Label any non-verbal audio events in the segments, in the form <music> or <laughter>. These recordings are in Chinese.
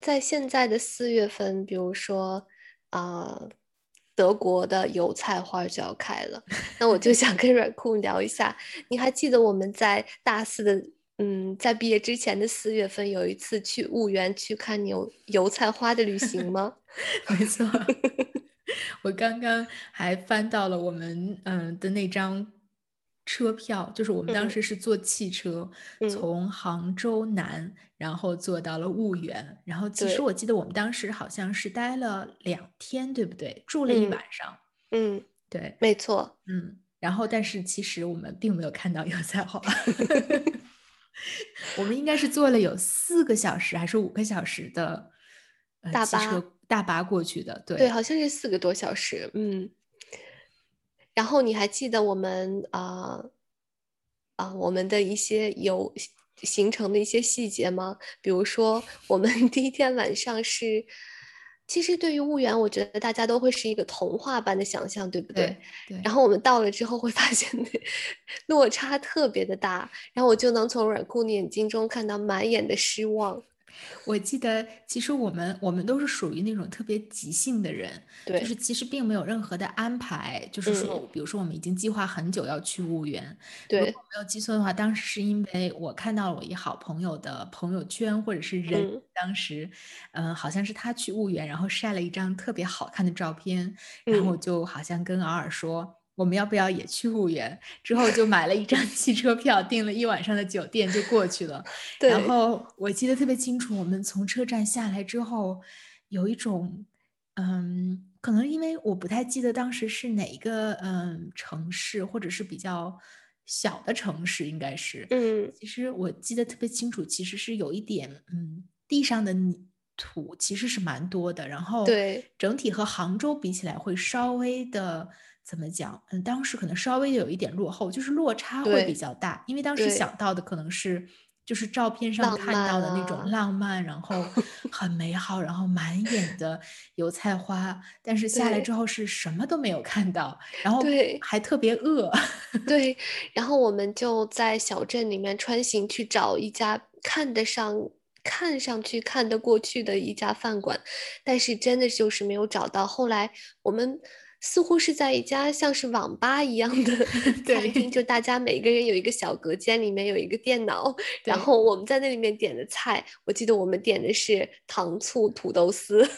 在现在的四月份，比如说啊、德国的油菜花就要开了，那我就想跟软库聊一下。你还记得我们在大四的，嗯，在毕业之前的四月份有一次去婺源去看油油菜花的旅行吗？<laughs> 没错，<laughs> 我刚刚还翻到了我们嗯的那张车票，就是我们当嗯。时是坐汽车嗯。从杭州南，然后坐到了婺源，然后其实我记得我们当时好像是待了两天，对不对？住了一嗯晚上，嗯，对，没错，嗯，然后但是其实我们并没有看到油菜花，我们应该是坐了有四个小时还是五个小时的呃大巴车大巴过去的，对对，好像是四个多小时，嗯。然后你还记得我们啊啊、我们的一些有行程的一些细节吗？比如说，我们 <laughs> 第一天晚上是，其实对于婺源，我觉得大家都会是一个童话般的想象，对不对？对对，然后我们到了之后会发现那落差特别的大，然后我就能从软库的眼睛中看到满眼的失望。我记得，其实我们我们都是属于那种特别即兴的人，对就是其实并没有任何的安排，就是说，嗯。比如说我们已经计划很久要去婺源，对如对。果没有记错的话，当时是因为我看到了我一好朋友的朋友圈或者是人，嗯。当时，嗯、好像是他去婺源，然后晒了一张特别好看的照片，然后嗯。就好像跟敖尔说。我们要不要也去婺源？之后就买了一张 <laughs> 汽车票，订了一晚上的酒店就过去了。<laughs> 然后我记得特别清楚，我们从车站下来之后，有一种，嗯，可能因为我不太记得当时是哪一个嗯城市，或者是比较小的城市，应该是。嗯其实我记得特别清楚，其实是有一点，嗯，地上的泥土其实是蛮多的，然后对整体和杭州比起来会稍微的怎么讲？嗯，当时可能稍微有一点落后，就是落差会比较大，因为当时想到的可能是就是照片上看到的那种啊浪漫，然后 <laughs> 很美好，然后满眼的油菜花，但是下来之后是什么都没有看到，然后对还特别饿。对，<laughs> 然后我们就在小镇里面穿行去找一家看得上、看上去看得过去的一家饭馆，但是真的就是没有找到。后来我们似乎是在一家像是网吧一样的 <laughs> 餐对厅，就大家每个人有一个小隔间，里面有一个电脑，然后我们在那里面点的菜，我记得我们点的是糖醋土豆丝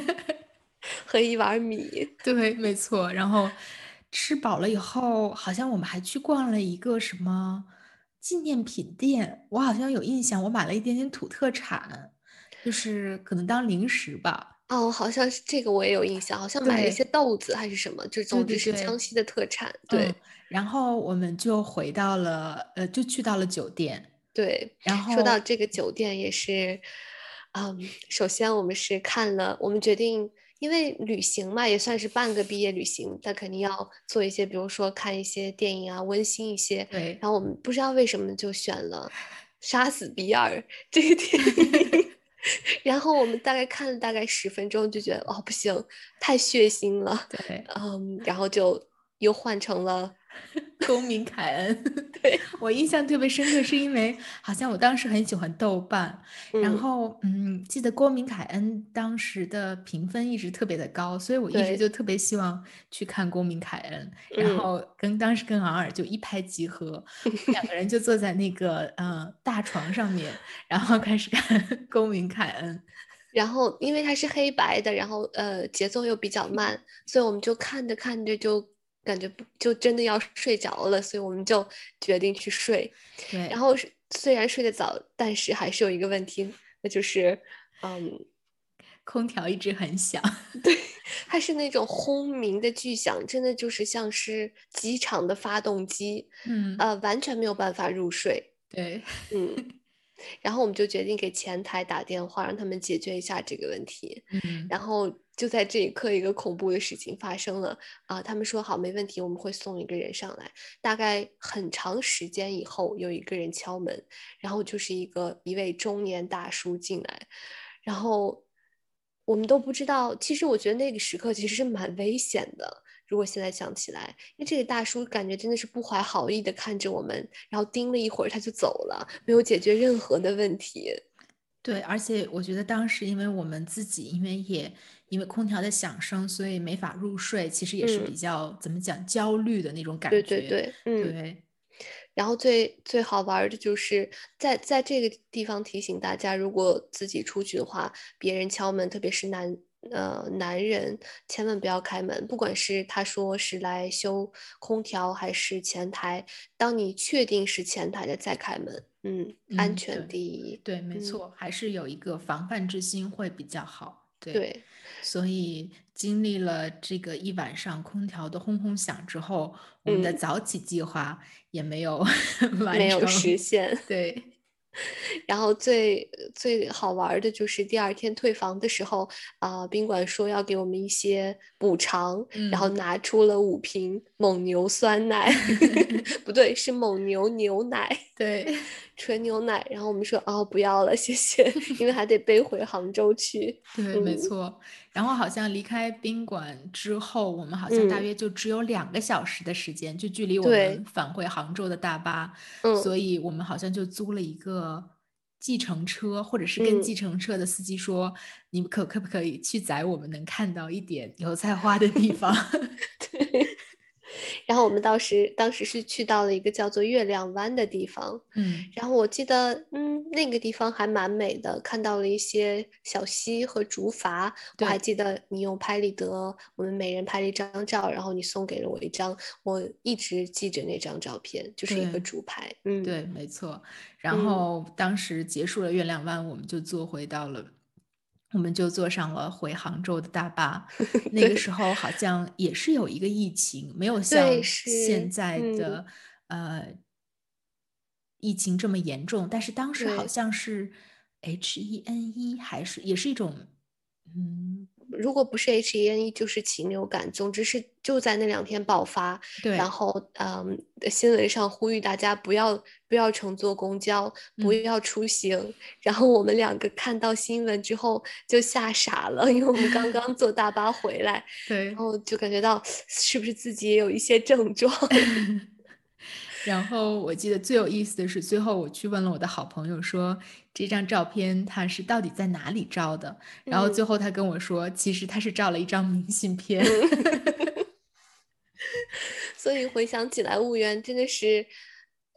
<laughs> 和一碗米。对，没错。然后吃饱了以后，好像我们还去逛了一个什么纪念品店，我好像有印象，我买了一点点土特产，就是可能当零食吧。哦，好像是这个我也有印象，好像买了一些豆子还是什么，就总之是江西的特产。对嗯，然后我们就回到了，呃，就去到了酒店。对，然后说到这个酒店也是，嗯，首先我们是看了，我们决定，因为旅行嘛，也算是半个毕业旅行，但肯定要做一些，比如说看一些电影啊，温馨一些。对，然后我们不知道为什么就选了《杀死比尔》这个电影，然后我们大概看了大概十分钟，就觉得哦不行，太血腥了，对，嗯，然后就又换成了，公民凯恩。<laughs> 对，我印象特别深刻，是因为好像我当时很喜欢豆瓣，然嗯后嗯，记得公民凯恩当时的评分一直特别的高，所以我一直就特别希望去看公民凯恩，然嗯后跟当时跟昂尔就一拍即合，<laughs> 两个人就坐在那个呃大床上面，然后开始看公民凯恩。然后因为它是黑白的，然后呃节奏又比较慢，所以我们就看着看着就感觉不就真的要睡着了，所以我们就决定去睡。对，然后虽然睡得早，但是还是有一个问题，那就是嗯，空调一直很响。<laughs> 对它是那种轰鸣的巨响，真的就是像是机场的发动机，嗯，呃，完全没有办法入睡。对，嗯，然后我们就决定给前台打电话，让他们解决一下这个问题。嗯，然后就在这一刻，一个恐怖的事情发生了啊！他们说好，没问题，我们会送一个人上来。大概很长时间以后，有一个人敲门，然后就是一个一位中年大叔进来，然后我们都不知道。其实我觉得那个时刻其实是蛮危险的。如果现在想起来，因为这个大叔感觉真的是不怀好意的看着我们，然后盯了一会儿他就走了，没有解决任何的问题。对，而且我觉得当时因为我们自己，因为也因为空调的响声，所以没法入睡，其实也是比嗯，较怎么讲焦虑的那种感觉对对觉。对，嗯。对，然后最最好玩儿的就是在在这个地方提醒大家，如果自己出去的话，别人敲门，特别是男呃男人，千万不要开门，不管是他说是来修空调还是前台，当你确定是前台的再开门，嗯，安嗯，全，第一，对，没嗯，错，还是有一个防范之心会比较好。对，对，所以经历了这个一晚上空调的轰轰响之后，我们的嗯，早起计划也没有 <laughs> 完没有实成。现。对，<laughs> 然后最最好玩的就是第二天退房的时候，啊、宾馆说要给我们一些补偿，然后嗯。拿出了五瓶蒙牛酸奶，<laughs> 不对，是蒙牛牛奶，<laughs> 对，<laughs> 纯牛奶。然后我们说哦，不要了，谢谢，因为还得背回杭州去。对，没嗯错。然后好像离开宾馆之后，我们好像大嗯，约就只有两个小时的时间，就距离我们，返回杭州的大巴，嗯所以我们好像就租了一个计程车，或者是跟嗯。计程车的司机说，你们可可不可以去载我们能看到一点油菜花的地方？<laughs> 对，然后我们当时当时是去到了一个叫做月亮湾的地方，嗯，然后我记得，嗯，那个地方还蛮美的，看到了一些小溪和竹筏。我还记得你用拍立得，我们每人拍了一张照，然后你送给了我一张，我一直记着那张照片，就是一个。竹排。嗯对，没错。然嗯，后当时结束了月亮湾，我们就坐回到了，我们就坐上了回杭州的大巴。<laughs> 那个时候好像也是有一个疫情，没有像现在的呃疫情这么严重，但是当时好。像是 H 一 N 一还是也是一种，嗯，如果不是 H1N1 就是禽流感，总之是就在那两天爆发。对然，后，嗯，新闻上呼吁大家不要不要乘坐公交，不嗯。要出行。然后我们两个看到新闻之后就吓傻了，因为我们刚刚坐大巴回来，对然。后就感觉到是不是自己也有一些症状。<laughs> 然后我记得最有意思的是，最后我去问了我的好朋友说，这张照片他是到底在哪里照的？然后最嗯后他跟我说，其实他是照了一张明信片。嗯。<laughs> <laughs> 所以回想起来，婺源真的是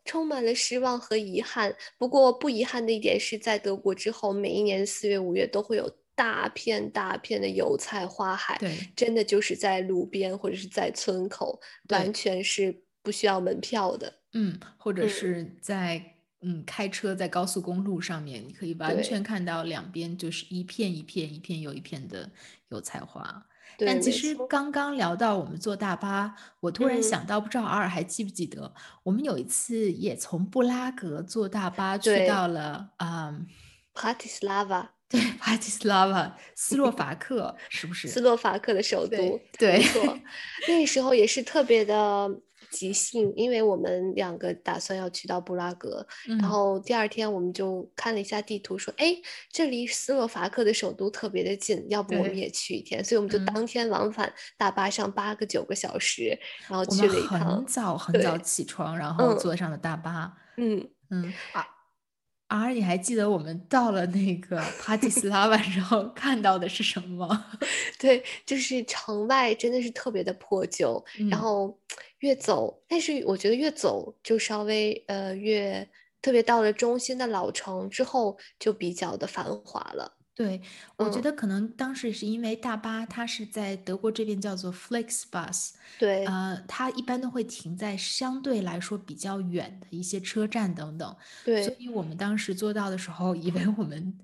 充满了失望和遗憾。不过不遗憾的一点是在德国之后，每一年四月、五月都会有大片大片的油菜花海，对真的就是在路边或者是在村口，完，全是不需要门票的。嗯，或者嗯，是在嗯开车在高速公路上面，你可以完全看到两边就是一片一片一片又一片的油菜花。但其实。刚刚聊到我们坐大巴，我突然嗯，想到，不知道阿尔还记不记得，我们有一次也从布拉格坐大巴去到了，啊、，Bratislava。<laughs> 对，巴基斯拉瓦，斯洛伐克，是不是斯？洛伐克的首都，对错，那时候也是特别的即兴，因为我们两个打算要去到布拉格，然嗯，后第二天我们就看了一下地图，说，哎，这离斯洛伐克的首都特别的近，要不我们，也去一天，所以我们就嗯。当天往返大巴上八个九个小时，然后去了一趟，很早很早，起床，然后嗯坐上了大巴。嗯。嗯，啊，而你还记得我们到了那个 <laughs> 帕蒂斯拉瓦之后看到的是什么吗？<laughs> 对，就是城外真的是特别的破旧，然嗯。后越走，但是我觉得越走就稍微呃越，特别到了中心的老城之后就比较的繁华了。对，我觉嗯，得可能当时是因为大巴它是在德国这边叫做 Flixbus，对。呃，它一般都会停在相对来说比较远的一些车站等等，对。所，以我们当时坐到的时候，以为我们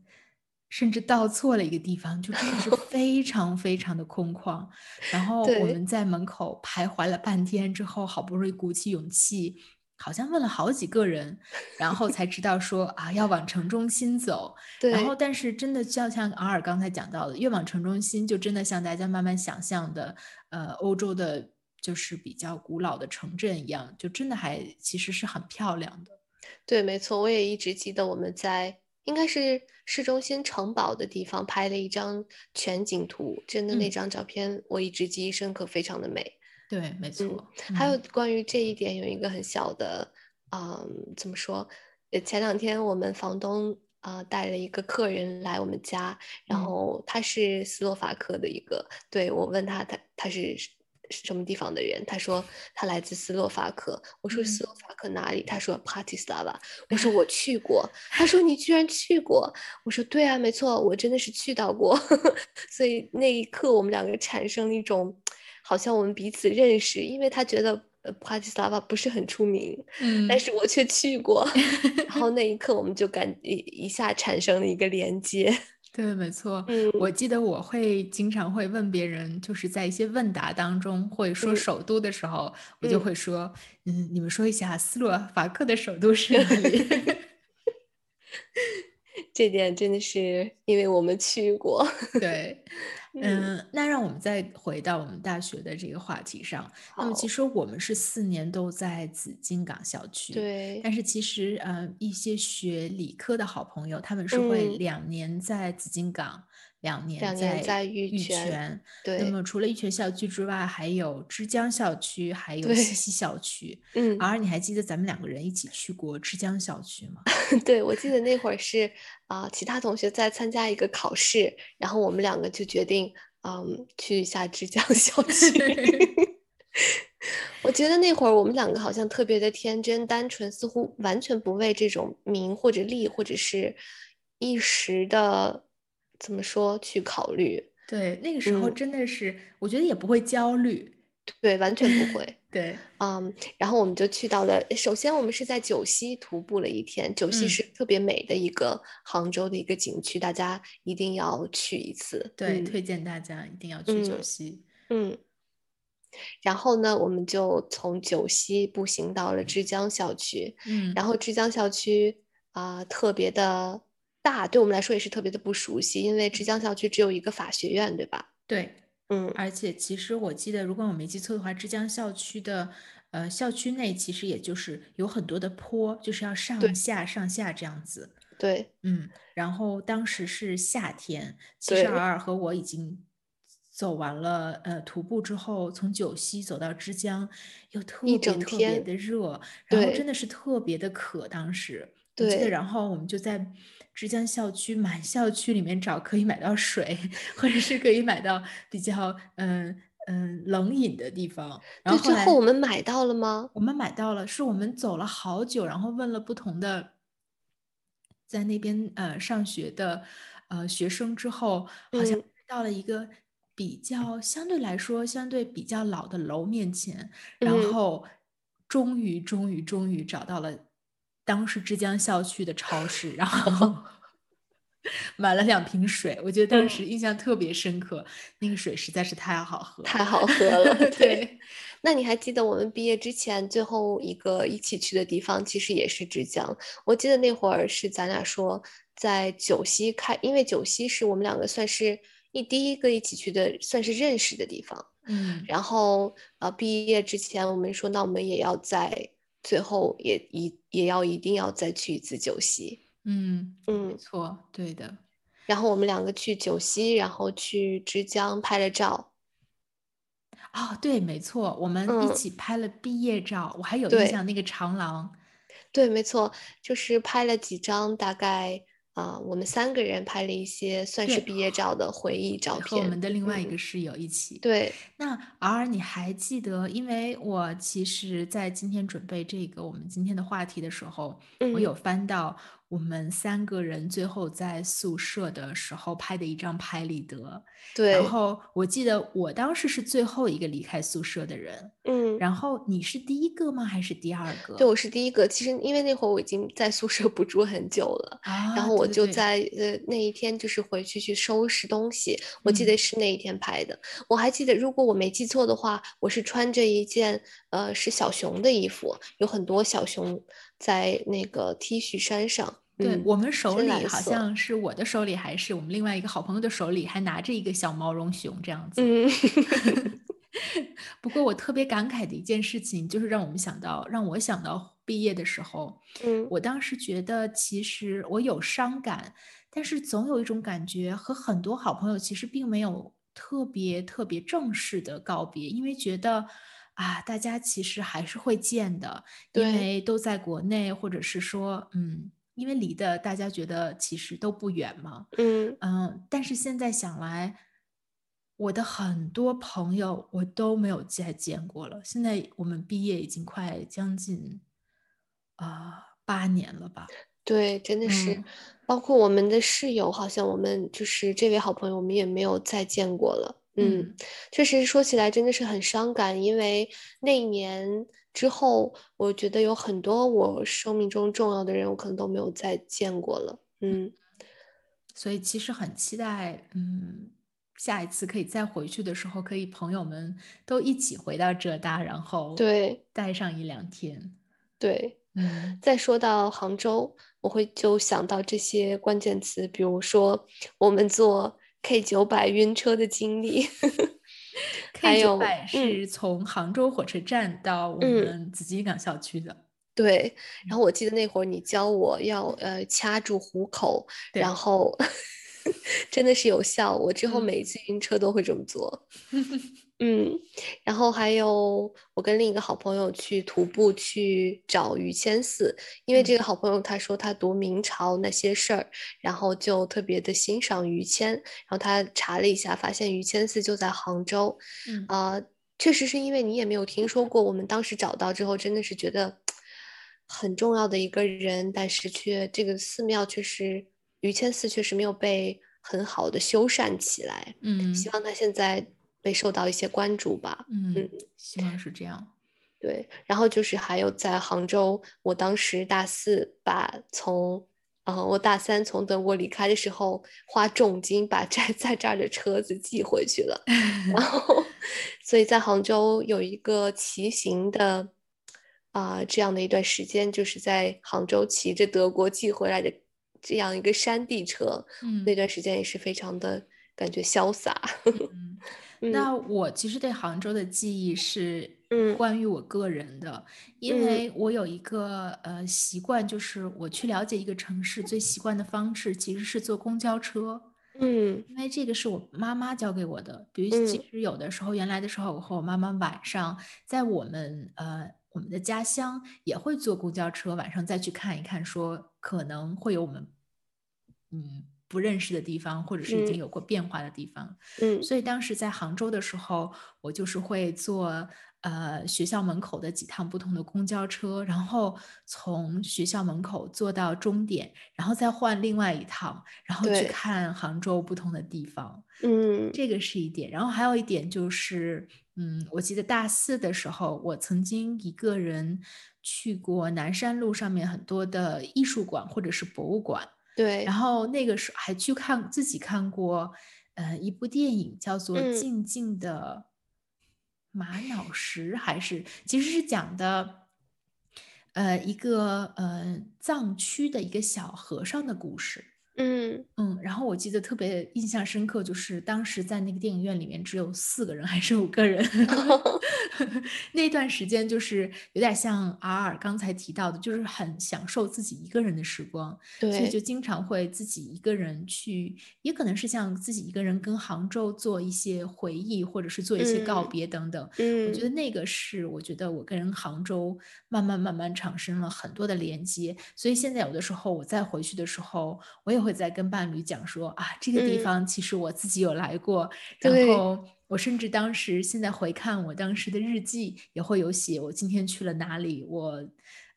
甚至到错了一个地方，就真的是 <laughs> 非常非常的空旷。然后我，们在门口徘徊了半天之后，好不容易鼓起勇气，好像问了好几个人，然后才知道说啊，要往城中心走。然后，但是真的就像阿尔刚才讲到的，越往城中心，就真的像大家慢慢想象的，呃，欧洲的，就是比较古老的城镇一样，就真的还其实是很漂亮的。对，没错，我也一直记得我们在应该是市中心城堡的地方拍了一张全景图，真的那嗯，张照片我一直记忆深刻，非常的美。对，没嗯，错，还有嗯关于这一点有一个很小的，嗯，怎么说？呃，前两天我们房东啊、带了一个客人来我们家，然嗯后他是斯洛伐克的一个，对我问他他他是什么地方的人，他说他来自斯洛伐克，我说斯嗯洛伐克哪里？他说帕提斯拉瓦，<laughs> 我说我去过，他说你居然去过，我说对啊，没错，我真的是去到过，<laughs> 所以那一刻我们两个产生了一种好像我们彼此认识，因为他觉得呃帕提斯拉瓦不是很出名，嗯。但是我却去过，<laughs> 然后那一刻我们就感一一下产生了一个连接。对，没错。嗯我记得我会经常会问别人，就是在一些问答当中会说嗯首都的时候，我就嗯会说，嗯，你们说一下斯洛伐克的首都是哪里？<laughs> 这点真的是因为我们去过。<laughs> 对，嗯，嗯，那让我们再回到我们大学的这个话题上。那么其，实我们是四年都在紫金港校区，对，但是其实呃，一些学理科的好朋友，他们是会嗯。两年在紫金港，两年两年在在玉玉泉泉。对那么除了玉泉校区之外，还有枝江校区，还有对西溪校区。嗯，而你还记得咱们两个人一起去过枝江校区吗？<laughs> 对，我记得那会儿是啊、其他同学在参加一个考试，然后我们两个就决定，嗯，去一下枝江 <laughs> 校区。<laughs> 我觉得那会儿我们两个好像特别的天真单纯，似乎完全不为这种名或者利或者是一时的怎么说去考虑。对，那个时候嗯真的是，我觉得也不会焦虑。对，完全不会。<laughs> 对，嗯，然后我们就去到了，首先我们是在九溪徒步了一天，九溪嗯是特别美的一个杭州的一个景区，大家一定要去一次。对，嗯推荐大家一定要去九嗯溪。嗯，然后呢，我们就从九溪步行到了枝江校区，嗯，然后枝江校区啊、特别的大，对我们来说也是特别的不熟悉，因为枝江校区只有一个法学院，对吧？对，嗯，而且其实我记得，如果我没记错的话，枝江校区的呃校区内其实也就是有很多的坡，就是要上下上下这样子。对。嗯，然后当时是夏天，其实对。尔尔和我已经走完了呃徒步之后，从九溪走到枝江，又特别特别的热，然后真的是特别的渴，当时。我记得，对。然后我们就在枝江校区满校区里面找可以买到水，或者是可以买到比较嗯嗯冷饮的地方，然对，后后最后我们买到了吗？我们买到了，是我们走了好久，然后问了不同的在那边呃上学的呃学生之后，好像嗯。到了一个比较相对来说相对比较老的楼面前，然嗯。后终于终于终于找到了当时之江校区的超市，然后 <laughs> 买了两瓶水，我觉得当嗯时印象特别深刻，那个水实在是太好喝了，太好喝了，<laughs> 对。对。那你还记得我们毕业之前最后一个一起去的地方，其实也是枝江。我记得那会儿是咱俩说在九溪开，因为九溪是我们两个算是一第一个一起去的，算是认识的地方。嗯，然后呃，毕业之前我们说，那我们也要在最后也一也要一定要再去一次九溪。嗯嗯，没嗯，错，对的。然后我们两个去九溪，然后去枝江拍了照。哦，对，没错，我们一嗯起拍了毕业照，我还有印象，那个长廊，对，没错，就是拍了几张，大概啊、我们三个人拍了一些算是毕业照的回忆照片和我们。的另外一嗯个室友一起。对，那 R，你还记得，因为我其实，在今天准备这个我们今天的话题的时候，我有嗯，翻到我们三个人最后在宿舍的时候拍的一张拍立得，对然，后我记得我当时是最后一个离开宿舍的人，嗯，然后你是第一个吗？还是第二个？对，我是第一个。其实因为那会儿我已经在宿舍不住很久了，然啊，后我就在呃那一天就是回去去收拾东西。我记嗯得是那一天拍的，我还记得，如果我没记错的话，我是穿着一件呃是小熊的衣服，有很多小熊在那个 T 恤衫上。对，嗯，我们手里好。像是我的手里，还是我们另外一个好朋友的手里，还拿着一个小毛绒熊这样子。嗯，<laughs> 不过我特别感慨的一件事情，就是让我们想到，让我想到毕业的时候，嗯我当时觉得其实我有伤感，但是总有一种感觉和很多好朋友其实并没有特别特别正式的告别，因为觉得啊，大家其实还是会见的，因为都在国内，或者是说，嗯。因为离的大家觉得其实都不远嘛，嗯嗯，但是现在想来，我的很多朋友我都没有再见过了。现在我们毕业已经快将近啊八年了吧？对，真的是，嗯包括我们的室友，好像我们就是这位好朋友，我们也没有再见过了。嗯，嗯确实说起来真的是很伤感，因为那一年之后，我觉得有很多我生命中重要的人，我可能都没有再见过了。嗯，所以其实很期待，嗯，下一次可以再回去的时候，可以朋友们都一起回到浙大，然后对待上一两天。对。嗯再说到杭州，我会就想到这些关键词，比如说我们坐 K 九百晕车的经历，<laughs> 还，K 九有百嗯是从杭州火车站到我嗯们紫金港校区的。对，然后我记得那会儿你教我要呃掐住虎口，然后 <laughs> 真的是有效，我之后嗯每一次晕车都会这么做。<laughs> 嗯，然后还有我跟另一个好朋友去徒步去找于谦寺，因为嗯。这个好朋友他说他读明朝那些事儿，然后就特别的欣赏于谦，然后他查了一下，发现于谦寺就在杭州，嗯。啊、确实是因为你也没有听说过，我们当时找到之后，真的是觉得很重要的一个人，但是却这个寺庙确实于谦寺确实没有被很好的修缮起来，嗯。希望他现在被受到一些关注吧。嗯，希望是这样。对，然后就是还有在杭州，我当时大四把从，呃，我大三从德国离开的时候，花重金把在 <laughs> 在这儿的车子寄回去了，然后，所以在杭州有一个骑行的，啊、这样的一段时间，就是在杭州骑着德国寄回来的这样一个山地车，嗯那段时间也是非常的感觉潇洒。嗯，<laughs> 嗯。那我其实对杭州的记忆是嗯。关于我个人的，因嗯。为我有一个呃习惯，就是我去了解一个城市最习惯的方式其实是坐公交车。嗯。因为这个是我妈妈教给我的，比如其嗯。实有的时候，原来的时候，我和我妈妈晚上在我们呃我们的家乡也会坐公交车，晚上再去看一看，说可能会有我们嗯不认识的地方，或者是已经嗯有过变化的地方。嗯所以当时在杭州的时候，我就是会坐呃学校门口的几趟不同的公交车，然后从学校门口坐到终点，然后再换另外一趟，然后去看杭州不同的地方。嗯这个是一点，然后还有一点就是，嗯，我记得大四的时候，我曾经一个人去过南山路上面很多的艺术馆或者是博物馆，对然后那个时候还去看自己看过，呃，一部电影叫做《嗯静静的玛瑙石》，还是其实是讲的，呃，一个呃藏区的一个小和尚的故事。嗯。嗯，然后我记得特别印象深刻，就是当时在那个电影院里面只有四个人还是五个人，<laughs> 那段时间就是有点像 R 尔刚才提到的，就是很享受自己一个人的时光，所以就经常会自己一个人去，也可能是像自己一个人跟杭州做一些回忆，或者是做一些告嗯别等等。嗯我觉嗯。得那个是我觉得我跟杭州慢慢慢慢产生了很多的连接，所以现在有的时候我再回去的时候，我也会在跟伴侣讲说啊，这个地嗯。方其实我自己有来过，然后我甚至当时现在回看我当时的日记，也会有写我今天去了哪里，我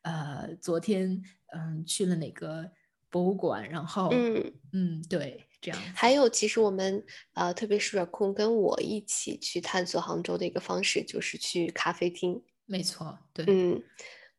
呃昨天嗯去了哪个博物馆，然后嗯。嗯对这样，还有，其实我们呃，特别是 Raccoon 跟我一起去探索杭州的一个方式，就是去咖啡厅。没错，对，嗯，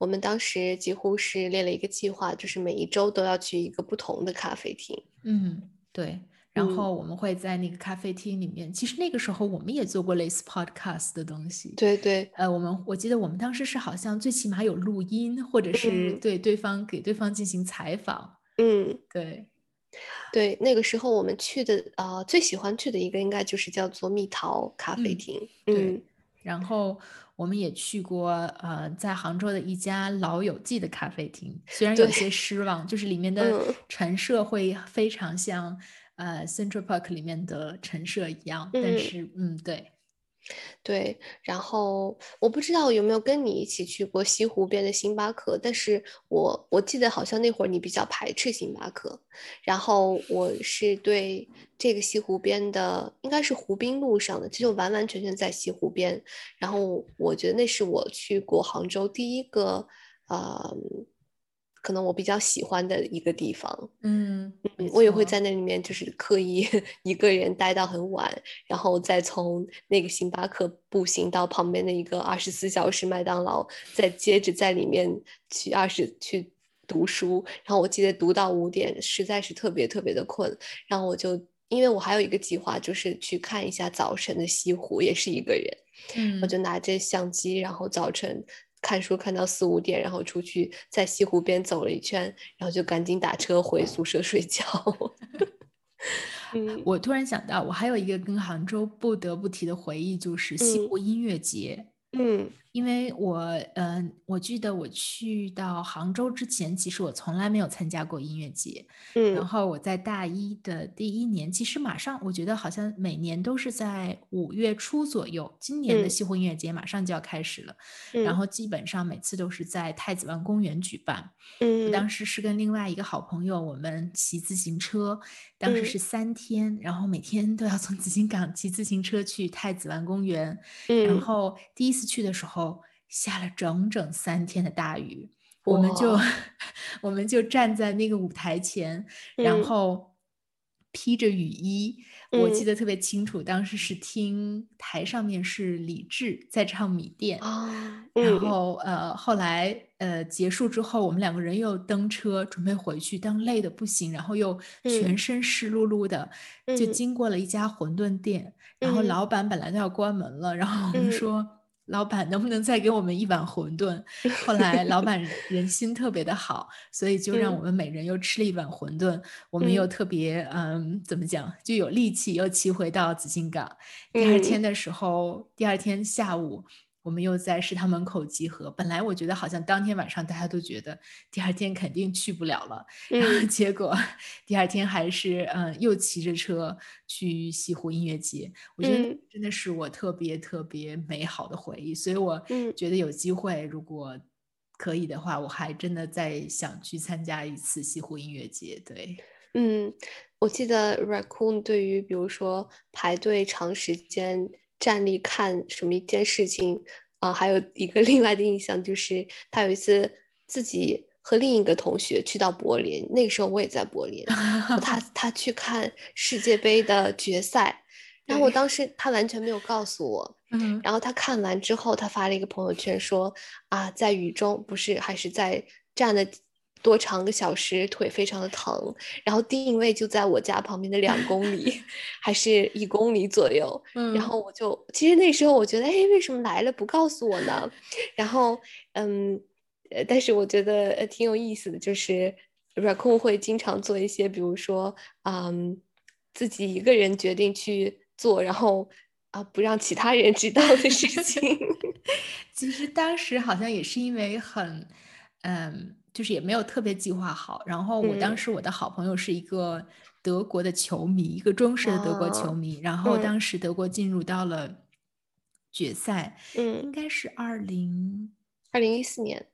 我们当时几乎是列了一个计划，就是每一周都要去一个不同的咖啡厅。嗯对。然嗯后我们会在那个咖啡厅里面，其实那个时候我们也做过类似 podcast 的东西。对对，呃，我们我记得我们当时是好像最起码有录音，或者是嗯对对方给对方进行采访。嗯，对，对，那个时候我们去的呃，最喜欢去的一个应该就是叫做蜜桃咖啡嗯厅。对嗯然后我们也去过呃，在杭州的一家老友记的咖啡厅，虽然有些失望，就是里面 <laughs> 的嗯。陈设会非常像呃 Central Park 里面的陈设一样，但嗯。是嗯，对，对，然后我不知道有没有跟你一起去过西湖边的星巴克，但是我我记得好像那会儿你比较排斥星巴克，然后我是对这个西湖边的，应该是湖滨路上的，这就完完全全在西湖边，然后我觉得那是我去过杭州第一个，呃。可能我比较喜欢的一个地方，嗯，我也会在那里面，就是刻意 <laughs> 一个人待到很晚，然后再从那个星巴克步行到旁边的一个二十四小时麦当劳，再接着在里面去二十去读书。然后我记得读到五点，实在是特别特别的困，然后我就因为我还有一个计划，就是去看一下早晨的西湖，也是一个人，嗯，我就拿着相机，然后早晨。看书看到四五点，然后出去在西湖边走了一圈，然后就赶紧打车回宿舍睡觉。<laughs> 嗯，我突然想到，我还有一个跟杭州不得不提的回忆，就是西湖音乐节。嗯。因为我，嗯，我记得我去到杭州之前，其实我从来没有参加过音乐节。嗯，然后我在大一的第一年，其实马上，我觉得好像每年都是在五月初左右。今年的西湖音乐节马上就要开始了，然后基本上每次都是在太子湾公园举办。嗯，我当时是跟另外一个好朋友，我们骑自行车，当时是三天，然后每天都要从紫金港骑自行车去太子湾公园。嗯，然后第一次去的时候。下了整整三天的大雨，我们就 <laughs> 我们就站在那个舞台前，然后披着雨衣。我记得特别清楚，当时是听台上面是李志在唱《米店》，然后呃后来呃结束之后，我们两个人又登车准备回去，但累的不行，然后又全身湿漉漉的，就经过了一家馄饨店，然后老板本来都要关门了，然后我们说。老板能不能再给我们一碗馄饨？后来老板人心特别的好，所以就让我们每人又吃了一碗馄饨。我们又特别嗯，怎么讲，就有力气又骑回到紫金港。第二天的时候，第二天下午。我们又在食堂门口集合。本来我觉得好像当天晚上大家都觉得第二天肯定去不了了，然后结果 <laughs> 第二天还是嗯又骑着车去西湖音乐节。我觉得真的是我特别特别美好的回忆，所以我觉得有机会如果可以的话，我还真的再想去参加一次西湖音乐节。对，嗯，我记得 Raccoon 对于比如说排队长时间。站立看什么一件事情啊？还有 <laughs> 一个另外的印象就是，他有一次自己和另一个同学去到柏林，那个时候我也在柏林，<laughs> 他他去看世界杯的决赛，然后我当时他完全没有告诉我，然后他看完之后，他发了一个朋友圈说啊，在雨中不是还是在站的。多长个小时，腿非常的疼，然后定位就在我家旁边的两公里，<laughs> 还是一公里左右。然后我就，其实那时候我觉得，哎，为什么来了不告诉我呢？然后，嗯，呃，但是我觉得呃挺有意思的，就是软控会经常做一些，比如说，嗯，自己一个人决定去做，然后啊不让其他人知道的事情。<laughs> 其实当时好像也是因为很，嗯。就是也没有特别计划好，然后我当时我的好朋友是一个德国的球迷，一个忠实的德国球迷，然后当时德国进入到了决赛，嗯，应该是二零二零一四年。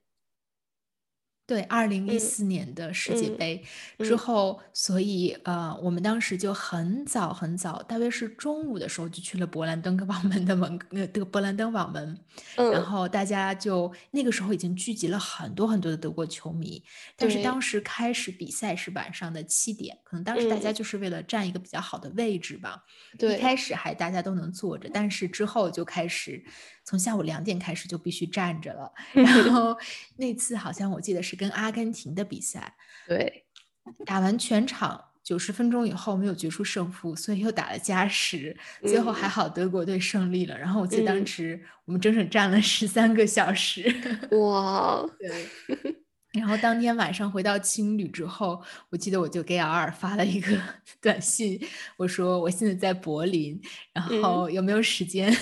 对，二零一四年的世界杯之后，所以呃，我们当时就很早很早，大约是中午的时候就去了勃兰登 <laughs> 堡门的门，那个勃兰登堡门，然后大家就那个时候已经聚集了很多很多的德国球迷，但是当。时开始比赛是晚上的七点，可能当时大家就是为了占一个比较好的位置吧，对，一开。始还大家都能坐着，但是之后就开始。从下午两点开始就必须站着了，<laughs> 然 <laughs> 后那次好像我记得是跟阿根廷的比赛，对，<laughs> 打完全场九十分钟以后没有决出胜负，所以又打了加时，最后还好德国队胜利了。然后我记得当时我们整整站了十三个小时，哇，<laughs> 对。<laughs> 然后当天晚上回到青旅之后，我记得我就给尔尔发了一个短信，我说我现在在柏林，然后有没有时间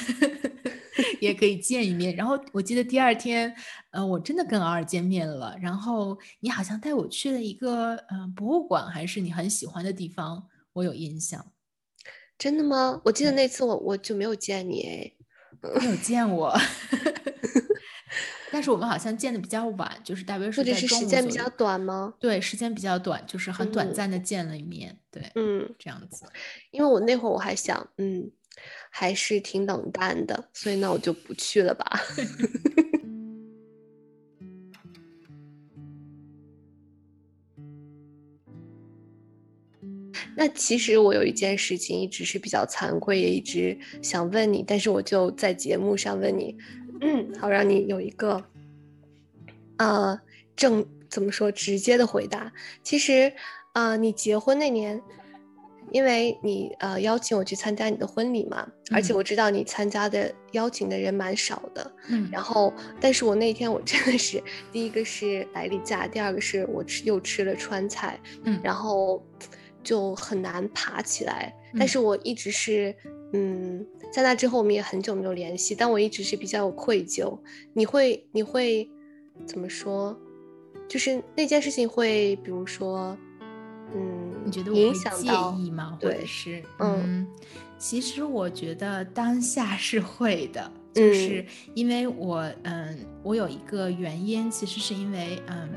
也可以见一面。然后我记得第二天，呃，我真的跟尔尔见面了。然后你好像带我去了一个嗯博物馆，还是你很喜欢的地方，我有印象。真的吗？我记得那次我我就没有见你哎。没有见我，<laughs> 但是我们好像见的比较晚，就是大约是在中午。时间比较短吗？对，时间比较短，就是很短暂的见了一面。对，嗯，这样子。因为我那会儿我还想，嗯，还是挺冷淡的，所以那我就不去了吧。<laughs> 那其实我有一件事情一直是比较惭愧，也一直想问你，但是我就在节目上问你，嗯，好让你有一个，呃，正怎么说直接的回答。其实，呃，你结婚那年，因为你呃邀请我去参加你的婚礼嘛，而且我知道你参加的邀请的人蛮少的，嗯，然后，但是我那天我真的是第一个是来例假，第二个是我吃又吃了川菜，嗯，然后。就很难爬起来，但是我一直是，嗯，在那之后我们也很久没有联系，但我一直是比较有愧疚。你会，你会怎么说？就是那件事情会，比如说，嗯，你觉得我会介意吗？或者，是，嗯，其实我觉得当下是会的，就是因为我，嗯，我有一个原因，其实是因为，嗯，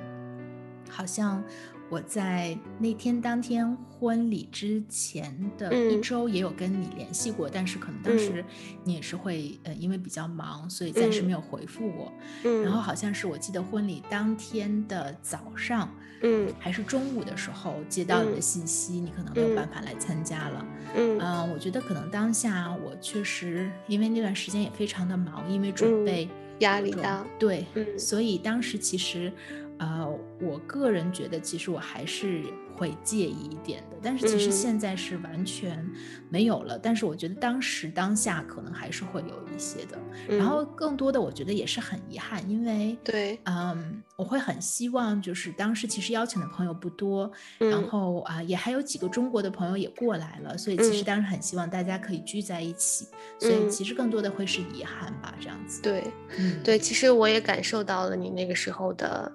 好像。我在那天当天婚礼之前的一周也有跟你联系过，但是可能当时你也是会呃，因为比较忙，所以暂时没有回复我。嗯，然后好像是我记得婚礼当天的早上，嗯，还是中午的时候接到你的信息，你可能没有办法来参加了。嗯，嗯，我觉得可能当下我确实因为那段时间也非常的忙，因为准备压力大，对，嗯，所以当时其实。呃，我个人觉得，其实我还是会介意一点的，但是其实现在是完全没有了。但是我觉得当时当下可能还是会有一些的。然后更多的，我觉得也是很遗憾，因为对，嗯，我会很希望，就是当时其实邀请的朋友不多，然后啊，也还有几个中国的朋友也过来了，所以其实当时很希望大家可以聚在一起。所以其实更多的会是遗憾吧，这样子。对，对，其实我也感受到了你那个时候的。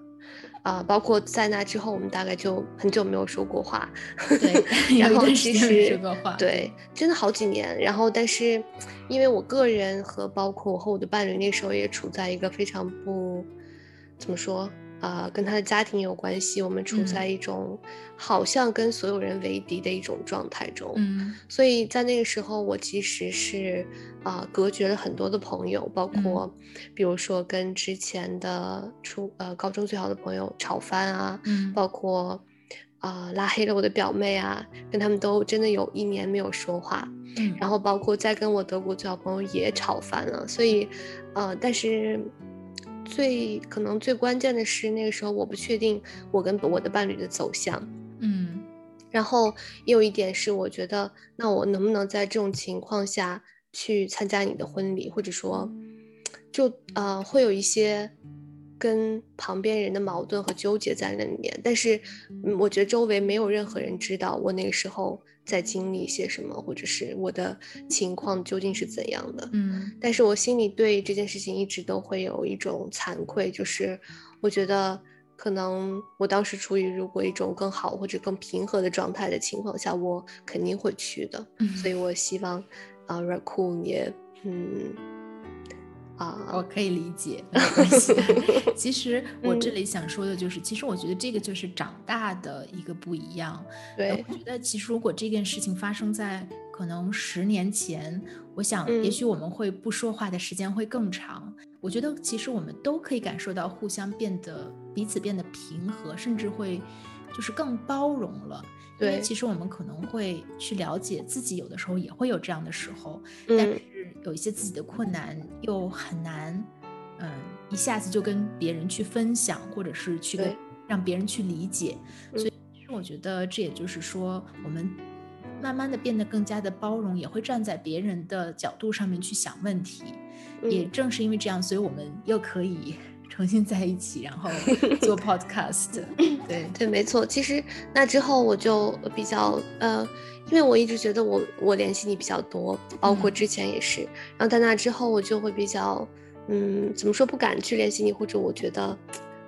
啊，包括在那之后，我们大概就很久没有说过话。对，<laughs> 然后其实对，真的好几年。然后，但是因为我个人和包括我和我的伴侣那时候也处在一个非常不怎么说。呃，跟他的家庭有关系，我们处在一种好像跟所有人为敌的一种状态中。嗯，所以在那个时候，我其实是啊隔绝了很多的朋友，包括比如说跟之前的初呃高中最好的朋友吵翻啊，嗯，包括啊拉黑了我的表妹啊，跟他们都真的有一年没有说话。嗯，然后包括再跟我德国最好朋友也吵翻了，所以呃，但是。最可能最关键的是，那个时候我不确定我跟我的伴侣的走向，嗯，然后也有一点是，我觉得那我能不能在这种情况下去参加你的婚礼，或者说，就呃会有一些。跟旁边人的矛盾和纠结在那里面，但是，我觉得周围没有任何人知道我那个时候在经历些什么，或者是我的情况究竟是怎样的。嗯，但是我心里对这件事情一直都会有一种惭愧，就是我觉得可能我当时处于如果一种更好或者更平和的状态的情况下，我肯定会去的。所以我希望啊，Raccoon 也嗯。啊，我可以理解，<laughs> 没关系。<laughs> 其实我这里想说的就是，其实我觉得这个就是长大的一个不一样。对，我觉得其实如果这件事情发生在可能十年前，我想也许我们会不说话的时间会更长。我觉得其实我们都可以感受到互相变得彼此变得平和，甚至会就是更包容了。对，其实我们可能会去了解自己，有的时候也会有这样的时候，但是有一些自己的困难又很难，嗯，一下子就跟别人去分享，或者是去跟让别人去理解。所以，其实我觉得这也就是说，我们慢慢的变得更加的包容，也会站在别人的角度上面去想问题。也正是因为这样，所以我们又可以。重新在一起，然后 <laughs> 做 podcast，对对，没错。其实那之后我就比较呃，因为我一直觉得我我联系你比较多，包括之前也是。然后在那之后，我就会比较嗯，怎么说不敢去联系你，或者我觉得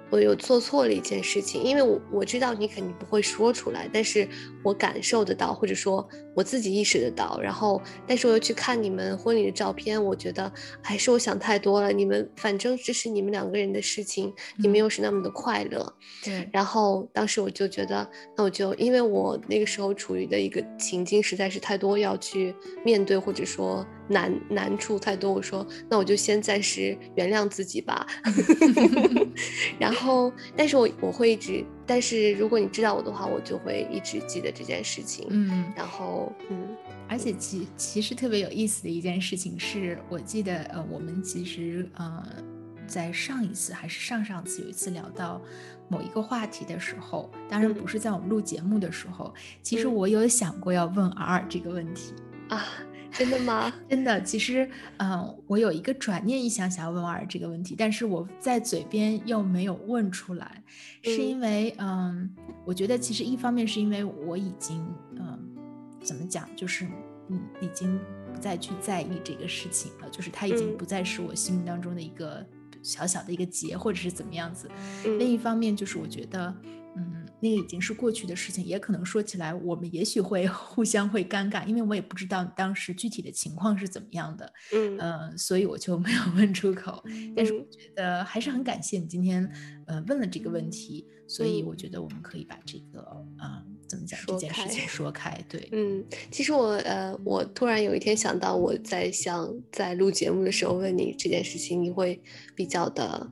我有做错了一件事情，因为我我知道你肯定不会说出来，但是我感受得到，或者说我自己意识得到。然后，但是我又去看你们婚礼的照片，我觉得还是我想太多了。你们反正这是你们两个人的事情，你们又是那么的快乐。对。然后当时我就觉得，那我就因为我那个时候处于的一个情境实在是太多要去面对，或者说难难处太多，我说那我就先暂时原谅自己吧。<laughs> <laughs> 然后。但是我我会一直，但是如果你知道我的话，我就会一直记得这件事情。嗯，然后，嗯，而且其其实特别有意思的一件事情是，我记得呃，我们其实呃，在上一次还是上上次有一次聊到某一个话题的时候，当然不是在我们录节目的时候，其实我有想过要问 R 这个问题啊。真的吗？<laughs> 真的，其实，嗯，我有一个转念一想，想要问瓦尔这个问题，但是我在嘴边又没有问出来，是因为，嗯，我觉得其实一方面是因为我已经，嗯，怎么讲，就是，嗯，已经不再去在意这个事情了，就是它已经不再是我心目当中的一个小小的一个结，或者是怎么样子。另一方面就是我觉得。嗯，那个已经是过去的事情，也可能说起来，我们也许会 <laughs> 互相会尴尬，因为我也不知道当时具体的情况是怎么样的。嗯呃，所以我就没有问出口。但是我觉得还是很感谢你今天呃问了这个问题，所以我觉得我们可以把这个啊怎么讲这件事情说开。对，嗯，其实我呃我突然有一天想到，我在想在录节目的时候问你这件事情，你会比较的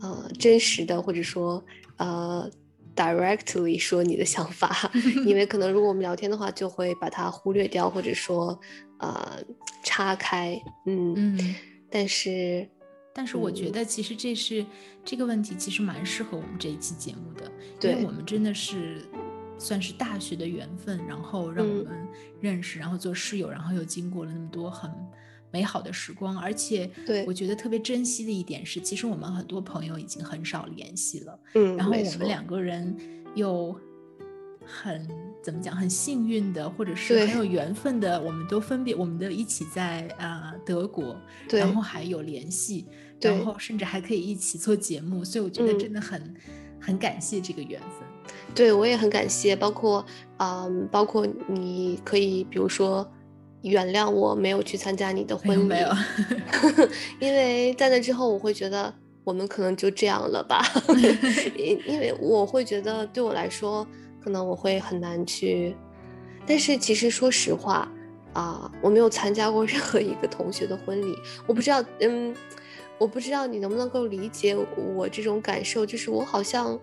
呃真实的，或者说呃。Directly 说你的想法，<laughs> 因为可能如果我们聊天的话，就会把它忽略掉，或者说呃岔开，嗯嗯。但是，但是我觉得其实这是这个问题，其实蛮适合我们这一期节目的，因为我们真的是算是大学的缘分，然后让我们认识，然后做室友，然后又经过了那么多很。美好的时光，而且我觉得特别珍惜的一点是，其实我们很多朋友已经很少联系了。嗯，然后我们两个人又很怎么讲，很幸运的，或者是很有缘分的，我们都分别，我们都一起在啊德国，然后还有联系，然后甚至还可以一起做节目，所以我觉得真的很很感谢这个缘分。对我也很感谢，包括嗯，包括你可以比如说。原谅我没有去参加你的婚礼，没有，<laughs> 因为在那之后我会觉得我们可能就这样了吧，<laughs> 因因为我会觉得对我来说可能我会很难去，但是其实说实话啊，我没有参加过 <laughs> 任何一个同学的婚礼，我不知道，嗯，我不知道你能不能够理解我这种感受，就是我好像，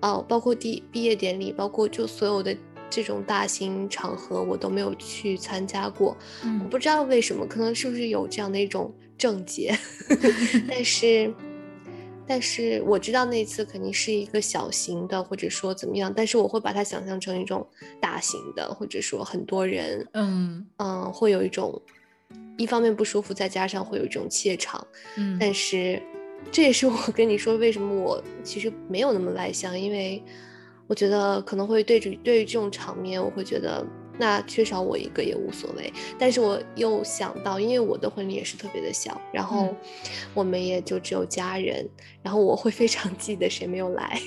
哦，包括第毕业典礼，包括就所有的。这种大型场合我都没有去参加过，我不知道为什么，可能是不是有这样的一种症结，<laughs> 但是，但是我知道那次肯定是一个小型的，或者说怎么样，但是我会把它想象成一种大型的，或者说很多人，嗯。嗯，会有一种一方面不舒服，再加上会有一种怯场，嗯，但是这也是我跟你说为什么我其实没有那么外向，因为。我觉得可能会对着对于这种场面，我会觉得那缺少我一个也无所谓。但是我又想到，因为我的婚礼也是特别的小，然后我们也就只有家人，然后我会非常记得谁没有来，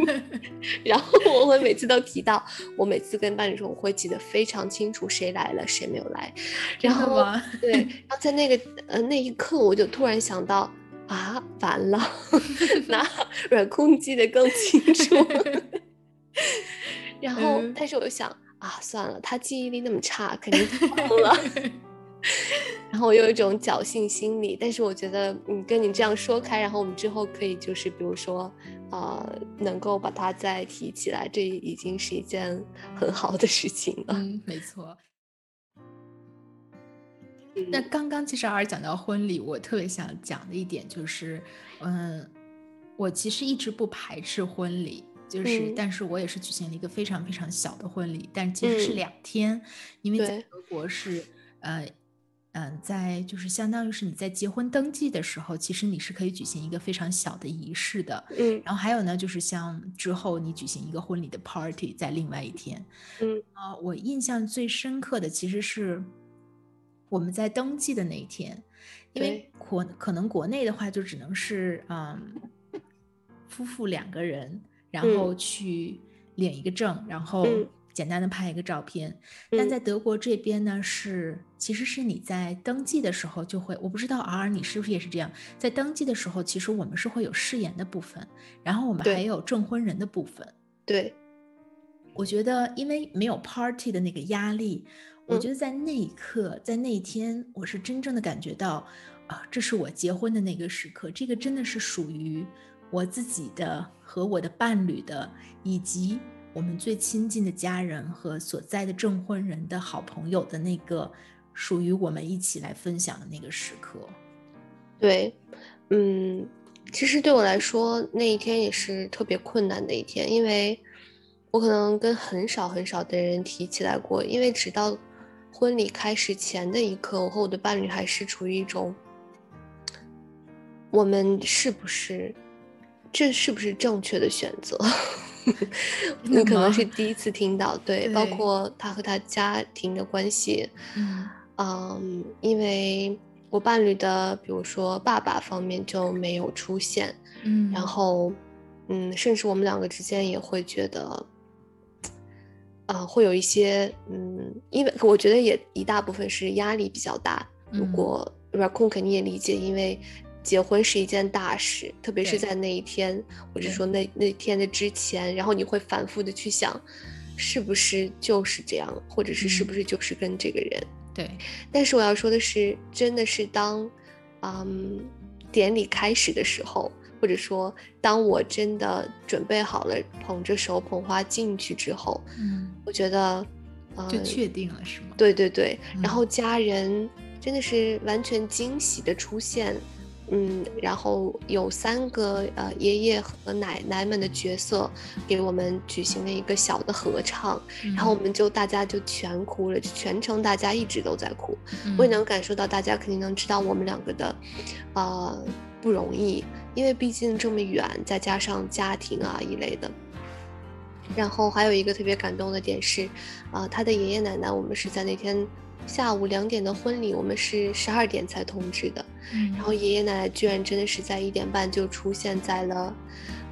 <laughs> 然后我会每次都提到，我每次跟伴侣说，我会记得非常清楚谁来了，谁没有来。然后对，然后在那个呃那一刻，我就突然想到。啊，完了，<laughs> 那软控记得更清楚。然后，但是我又想啊，算了，他记忆力那么差，肯定忘 <laughs> 了。<laughs> 然后我有一种侥幸心理，但是我觉得，嗯，跟你这样说开，然后我们之后可以就是，比如说，呃，能够把它再提起来，这已经是一件很好的事情了。嗯，没错。那刚刚其实尔讲到婚礼，我特别想讲的一点就是，嗯，我其实一直不排斥婚礼，就是，但是我也是举行了一个非常非常小的婚礼，但其实是两天，因为在德国是，呃，嗯，在就是相当于是你在结婚登记的时候，其实你是可以举行一个非常小的仪式的，嗯，然后还有呢，就是像之后你举行一个婚礼的 party 在另外一天，嗯，啊，我印象最深刻的其实是。我们在登记的那一天，因为国可能国内的话就只能是嗯，夫妇两个人，然后去领一个证，然后嗯。简单的拍一个照片。但嗯。在德国这边呢，是其实是你在登记的时候就会，我不知道 R 你是不是也是这样，在登记的时候，其实我们是会有誓言的部分，然后我们还有证婚人的部分。对，我觉得，因为没有 party 的那个压力，我嗯觉得在那一刻，在那一天，我是真正的感觉到，啊，这是我结婚的那个时刻，这个真的是属于我自己的和我的伴侣的，以及我们最亲近的家人和所在的证婚人的好朋友的那个属于我们一起来分享的那个时刻。对，嗯，其实对我来说，那一天也是特别困难的一天，因为我可能跟很少很少的人提起来过，因为直到婚礼开始前的一刻，我和我的伴侣还是处于一种，我们是不是，这是不是正确的选择？<laughs> 你可能是第一次听到，对，包括他和他家庭的关系，嗯。嗯，因为我伴侣的，比如说爸爸方面就没有出现，嗯，然后，嗯，甚至我们两个之间也会觉得，啊、会有一些，嗯，因为我觉得也一大部分是压力比较大。如嗯。果 Raccoon 肯定也理解，因为结婚是一件大事，特别是在那一天，或者说那那天的之前，然后你会反复的去想，是不是就是这样，或者是是嗯。不是就是跟这个人。对，但是我要说的是，真的是当，嗯，典礼开始的时候，或者说当我真的准备好了，捧着手捧花进去之后，嗯，我觉得，就嗯确定了是吗？对对对，然嗯后家人真的是完全惊喜的出现，嗯，然后有三个呃爷爷和奶奶们的角色给我们举行了一个小的合唱，然后我嗯。们就大家就全哭了，就全程大家一直都在哭，我也嗯能感受到大家肯定能知道我们两个的，呃不容易，因为毕竟这么远，再加上家庭啊一类的。然后还有一个特别感动的点是，啊、他的爷爷奶奶，我们是在那天下午两点的婚礼，我们是十二点才通知的。嗯，然后爷爷奶奶居然真的是在一点半就出现在了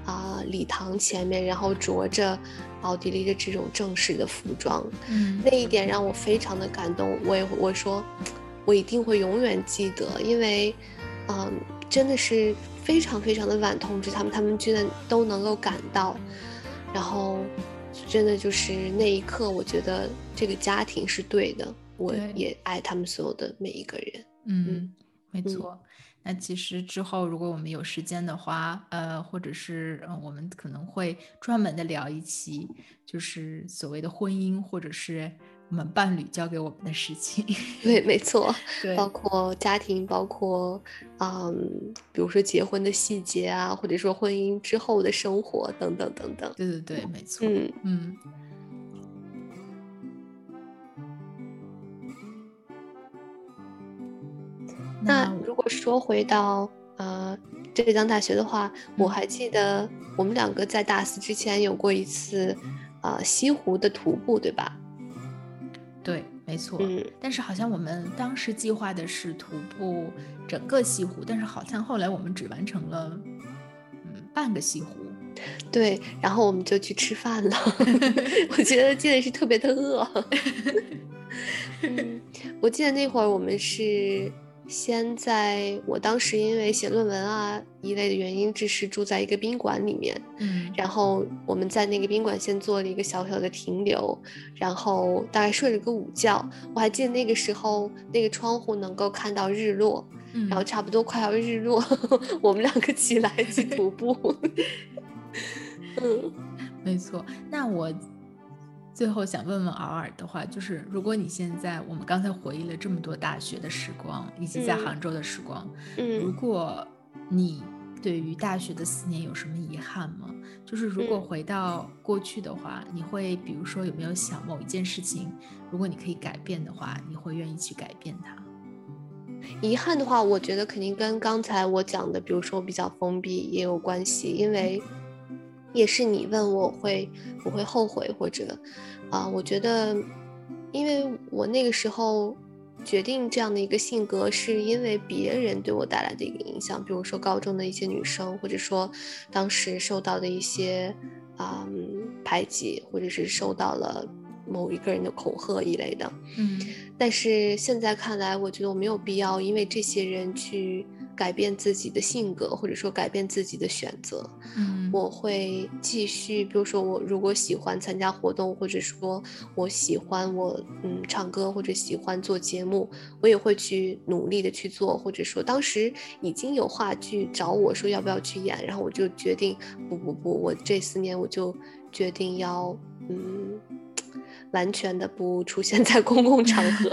啊、礼堂前面，然后着着奥地利的这种正式的服装，嗯那一点让我非常的感动。我也我说，我一定会永远记得，因为，嗯，真的是非常非常的晚通知他们，他们居然都能够赶到，然后真的就是那一刻，我觉得这个家庭是对的，我也爱他们所有的每一个人。嗯，没嗯错。那其实之后，如果我们有时间的话，呃，或者是呃，我们可能会专门的聊一期，就是所谓的婚姻，或者是我们伴侣交给我们的事情。<laughs> 对，没错，对包括家庭，包括嗯，比如说结婚的细节啊，或者说婚姻之后的生活等等等等。对对对，没错。嗯嗯那如果说回到呃浙江大学的话，我嗯还记得我们两个在大四之前有过一次呃西湖的徒步，对吧？对，没错。嗯，但是好像我们当时计划的是徒步整个西湖，但是好像后来我们只完成了嗯半个西湖。对，然后我们就去吃饭了。<laughs> 我觉得记得是特别的饿。<laughs> 嗯，我记得那会儿我们是先在我当时因为写论文啊一类的原因，只是住在一个宾馆里面。嗯然后我们在那个宾馆先做了一个小小的停留，然后大概睡了个午觉。我还记得那个时候，那个窗户能够看到日落，嗯，然后差不多快要日落，<laughs> 我们两个起来去徒步。<laughs> <laughs> 嗯没错。那我最后想问问敖尔的话，就是如果你现在我们刚才回忆了这么多大学的时光，以及在嗯杭州的时光，嗯如嗯果你对于大学的四年有什么遗憾吗？就是如果嗯回到过去的话，你会比如说有没有想某一件事情，如果你可以改变的话，你会愿意去改变它？遗憾的话，我觉得肯定跟刚才我讲的，比如说比较封闭也有关系，因为也是你问我会不会后悔，或者啊、我觉得，因为我那个时候决定这样的一个性格，是因为别人对我带来的一个影响，比如说高中的一些女生，或者说当时受到的一些啊排挤，或者是受到了某一个人的恐吓一类的。嗯，但是现在看来，我觉得我没有必要因为这些人去。改变自己的性格，或者说改变自己的选择，嗯，我会继续。比如说，我如果喜欢参加活动，或者说我喜欢我嗯唱歌，或者喜欢做节目，我也会去努力的去做。或者说，当时已经有话剧找我说要不要去演，然后我就决定不不不，我这四年我就决定要嗯。完全的不出现在公共场合，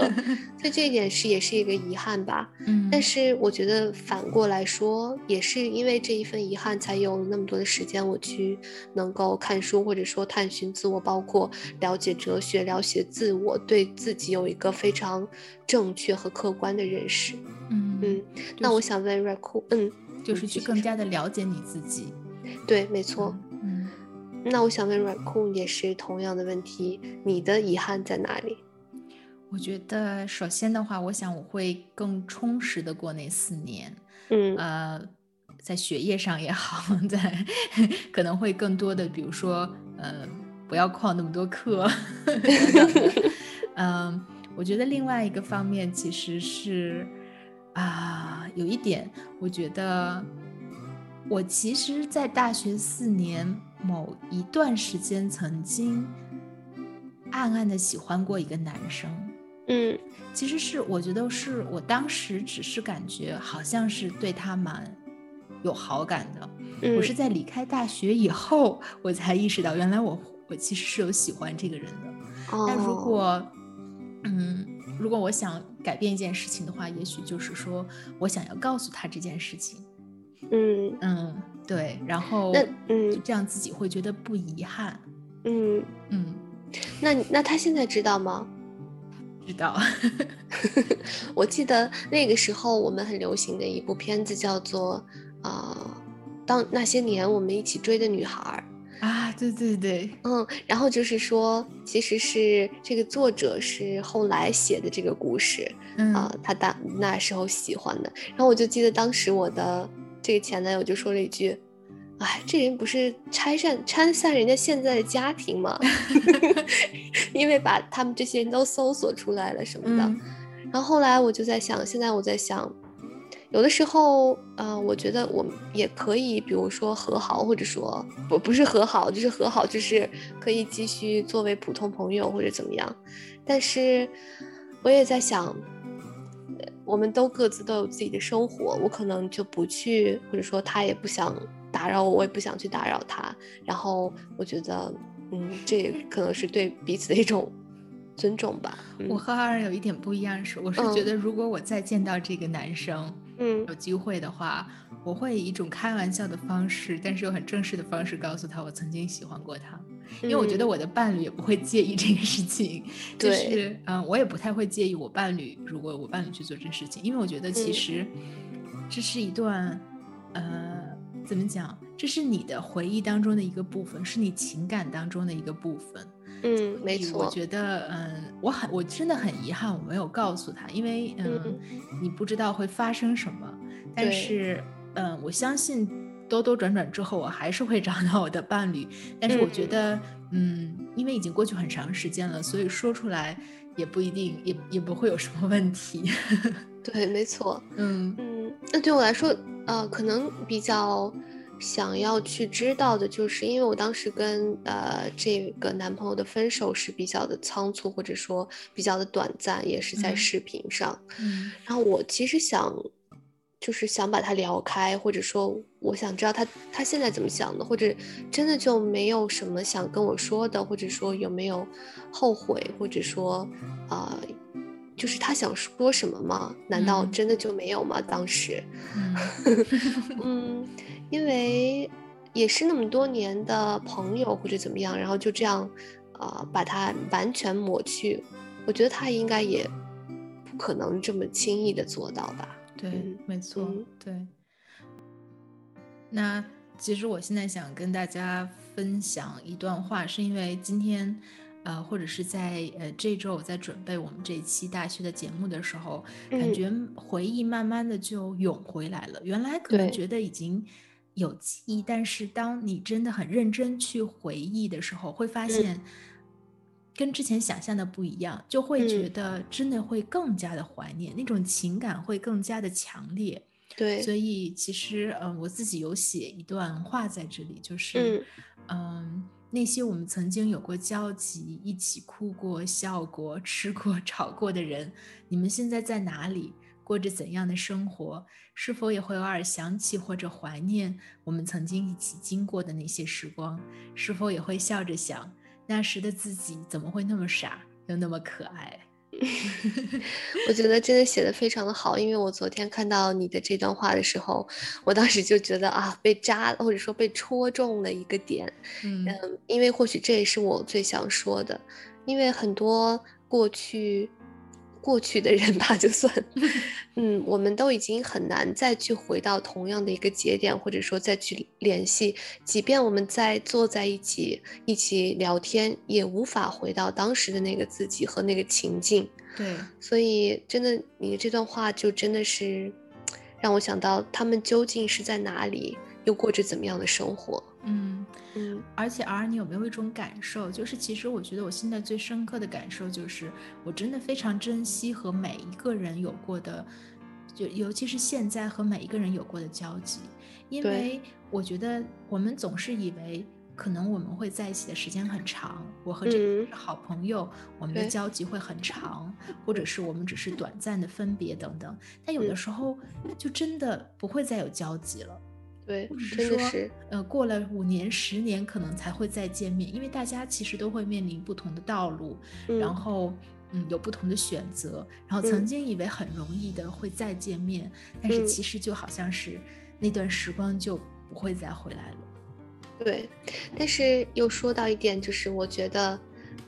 所以这一点是也是一个遗憾吧。<laughs> 嗯，但是我觉得反过来说，也是因为这一份遗憾，才有那么多的时间我去能够看书，或者说探寻自我，包括了解哲学、了解自我，对自己有一个非常正确和客观的认识。嗯嗯，那我想问 r a c o 嗯，就是去更加的了解你自己。对，没错。那我想问软控也是同样的问题，你的遗憾在哪里？我觉得首先的话，我想我会更充实的过那四年，嗯，呃，在学业上也好，在可能会更多的，比如说，呃，不要旷那么多课，嗯，<laughs> 我觉得另外一个方面其实是啊，有一点，我觉得我其实，在大学四年。某一段时间，曾经暗暗的喜欢过一个男生，嗯，其实是我觉得是我当时只是感觉好像是对他蛮有好感的，我是在离开大学以后，我才意识到原来我我其实是有喜欢这个人的。但如果，嗯，如果我想改变一件事情的话，也许就是说我想要告诉他这件事情。嗯。嗯，对，然后那嗯，这样自己会觉得不遗憾。嗯嗯，那那他现在知道吗？知道。<laughs> 我记得那个时候我们很流行的一部片子叫做啊，当那些年我们一起追的女孩啊，对对对，嗯，然后就是说，其实是这个作者是后来写的这个故事啊，他当那时候喜欢的，然后我就记得当时我的。这个前男友就说了一句：“哎，这人不是拆散拆散人家现在的家庭吗？<laughs> 因为把他们这些人都搜索出来了什么的。”然后后来我就在想，现在我在想，有的时候，呃，我觉得我们也可以，比如说和好，或者说不不是和好，就是和好，就是可以继续作为普通朋友或者怎么样。但是我也在想。我们都各自都有自己的生活，我可能就不去，或者说他也不想打扰我，我也不想去打扰他。然后我觉得，嗯，这可能是对彼此的一种尊重吧。我和二人有一点不一样是，我是觉得如果我再见到这个男生，嗯，有机会的话，我会以一种开玩笑的方式，但是又很正式的方式告诉他我曾经喜欢过他。因为我觉得我的伴侣也不会介意这个事情，就是嗯，我也不太会介意我伴侣如果我伴侣去做这事情，因为我觉得其实这是一段呃，怎么讲？这是你的回忆当中的一个部分，是你情感当中的一个部分。嗯，没错。我觉得嗯，我很我真的很遗憾我没有告诉他，因为嗯，你不知道会发生什么，但是嗯，我相信。兜兜转转之后，我还是会找到我的伴侣。但是我觉得，嗯，因为已经过去很长时间了，所以说出来也不一定，也也不会有什么问题。<laughs> 对，没错。嗯嗯，那对我来说，呃，可能比较想要去知道的就是，因为我当时跟呃这个男朋友的分手是比较的仓促，或者说比较的短暂，也是在视频上。嗯，然后我其实想。就是想把他聊开，或者说我想知道他他现在怎么想的，或者真的就没有什么想跟我说的，或者说有没有后悔，或者说啊，就是他想说什么吗？难道真的就没有吗？当时，嗯，<laughs> <laughs> 因为也是那么多年的朋友或者怎么样，然后就这样呃把它完全抹去，我觉得他应该也不可能这么轻易的做到吧。对，没错，对。那其实我现在想跟大家分享一段话，是因为今天，呃，或者是在呃这周我在准备我们这一期大学的节目的时候，感觉回忆慢慢的就涌回来了。原来可能觉得已经有记忆，但是当你真的很认真去回忆的时候，会发现跟之前想象的不一样，就会觉得真的会更加的怀念，那种情感会更加的强烈。对，所以其实嗯，我自己有写一段话在这里，就是嗯。那些我们曾经有过交集、一起哭过、笑过、<laughs> 吃过、<laughs> 吵过的人，你们现在在哪里？过着怎样的生活？是否也会偶尔想起或者怀念我们曾经一起经过的那些时光？是否也会笑着想，那时的自己怎么会那么傻，又那么可爱？<laughs> 我觉得真的写的非常的好，因为我昨天看到你的这段话的时候，我当时就觉得啊，被扎或者说被戳中了一个点，嗯，因为或许这也是我最想说的，因为很多过去。过去的人吧，就算，嗯，我们都已经很难再去回到同样的一个节点，或者说再去联系。即便我们在坐在一起一起聊天，也无法回到当时的那个自己和那个情境。对，所以真的，你这段话就真的是 <tsk> 让我想到，他们究竟是在哪里，又过着怎么样的生活。嗯。嗯，而且 R，你有没有一种感受，就是其实我觉得我现在最深刻的感受就是，我真的非常珍惜和每一个人有过的，就尤其是现在和每一个人有过的交集，因为我觉得我们总是以为可能我们会在一起的时间很长，我和这个是好朋友，我们的交集会很长，或者是我们只是短暂的分别等等，但有的时候就真的不会再有交集了。对，或者是说，呃，过了五年、十年，可能才会再见面，因为大家其实都会面临不同的道路，然后，嗯，有不同的选择，然后曾经以为很容易的会再见面，但是其实就好像是那段时光就不会再回来了。对，但是又说到一点，就是我觉得。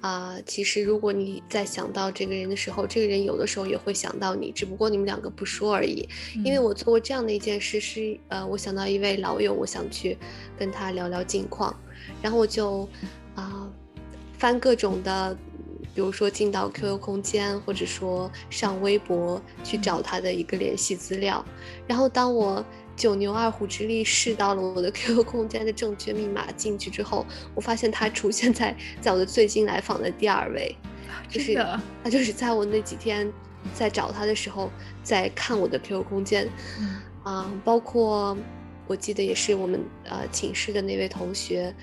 啊，其实如果你在想到这个人的时候，这个人有的时候也会想到你，只不过你们两个不说而已。因为我做过这样的一件事，是呃，我想到一位老友，我想去跟他聊聊近况，然后我就啊翻各种的，比如说进到 QQ 空间，或者说上微博去找他的一个联系资料，然后当我。九牛二虎之力试到了我的 <laughs> QQ 空间的正确密码进去之后，我发现他出现在在我的最近来访的第二位，就是他就是在我那几天在找他的时候在看我的 QQ 空间，啊，包括我记得也是我们呃寝室的那位同学，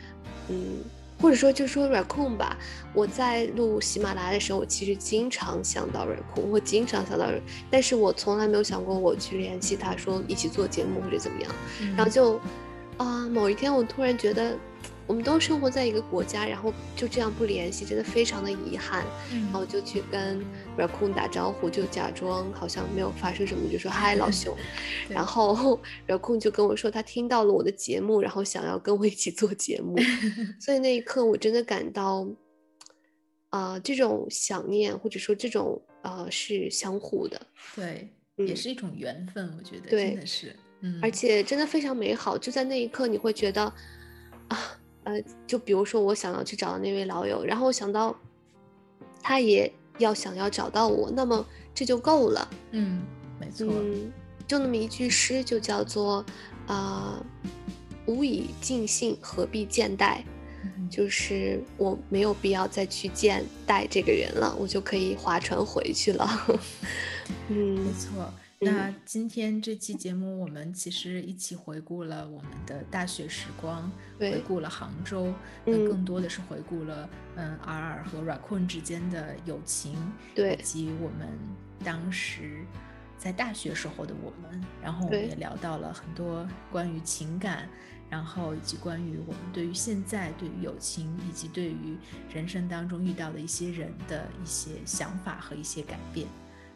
嗯。或者说，就说 Raccoon 吧。我在录喜马拉雅的时候，我其实经常想到 Raccoon，我经常想到，但是我从来没有想过我去联系他，说一起做节目或者怎么样。然后就，啊，某一天我突然觉得。我们都生活在一个国家，然后就这样不联系，真的非常的遗憾。然后就去跟 Raccoon 打招呼，就假装好像没有发生什么，就说嗨老兄。<laughs> 然后 <laughs> Raccoon 就跟我说他听到了我的节目，然后想要跟我一起做节目。<laughs> 所以那一刻我真的感到，啊，这种想念或者说这种啊是相互的，对，也是一种缘分，我觉得真的是，嗯，而且真的非常美好。就在那一刻，你会觉得啊。呃，就比如说我想要去找的那位老友，然后想到他也要想要找到我，那么这就够了。嗯，没错。嗯，就那么一句诗，就叫做啊，无以尽兴，何必见戴？就是我没有必要再去见待这个人了，我就可以划船回去了。<laughs> 嗯，没错。那今天这期节目，我们其实一起回顾了我们的大学时光，回顾了杭州，那更多的是回顾了嗯尔尔和 Raccoon 之间的友情，对，以及我们当时在大学时候的我们。然后我们也聊到了很多关于情感，然后以及关于我们对于现在对于友情，以及对于人生当中遇到的一些人的一些想法和一些改变。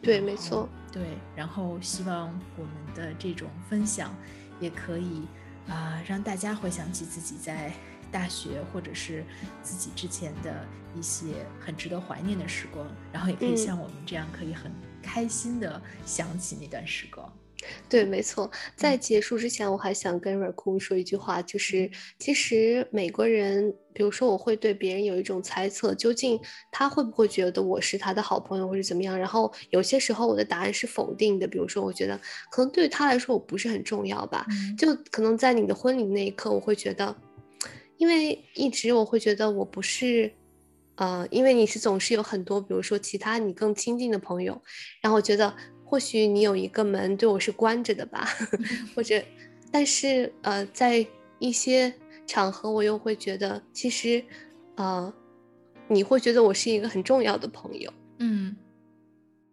对，没错。对，然后希望我们的这种分享，也可以啊，让大家回想起自己在大学或者是自己之前的一些很值得怀念的时光，然后也可以像我们这样，可以很开心的想起那段时光。对，没错。在结束之前，我还想跟 Raccoon 说一句话，就是其实美国人，比如说我会对别人有一种猜测，究竟他会不会觉得我是他的好朋友，或者怎么样？然后有些时候我的答案是否定的，比如说我觉得可能对于他来说我不是很重要吧，就可能在你的婚礼那一刻，我会觉得，因为一直我会觉得我不是，呃，因为你是总是有很多，比如说其他你更亲近的朋友，然后我觉得。或许你有一个门对我是关着的吧，<laughs> 或者，但是呃，在一些场合我又会觉得，其实，呃，你会觉得我是一个很重要的朋友。嗯，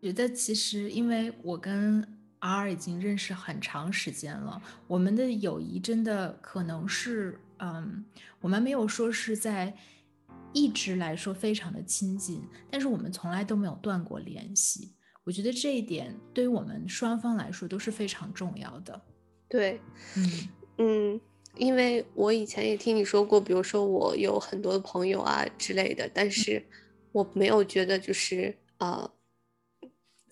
觉得其实因为我跟 R 已经认识很长时间了，我们的友谊真的可能是，嗯，我们没有说是在一直来说非常的亲近，但是我们从来都没有断过联系。我觉得这一点对于我们双方来说都是非常重要的。对，嗯嗯，因为我以前也听你说过，比如说我有很多的朋友啊之类的，但是我没有觉得就是啊，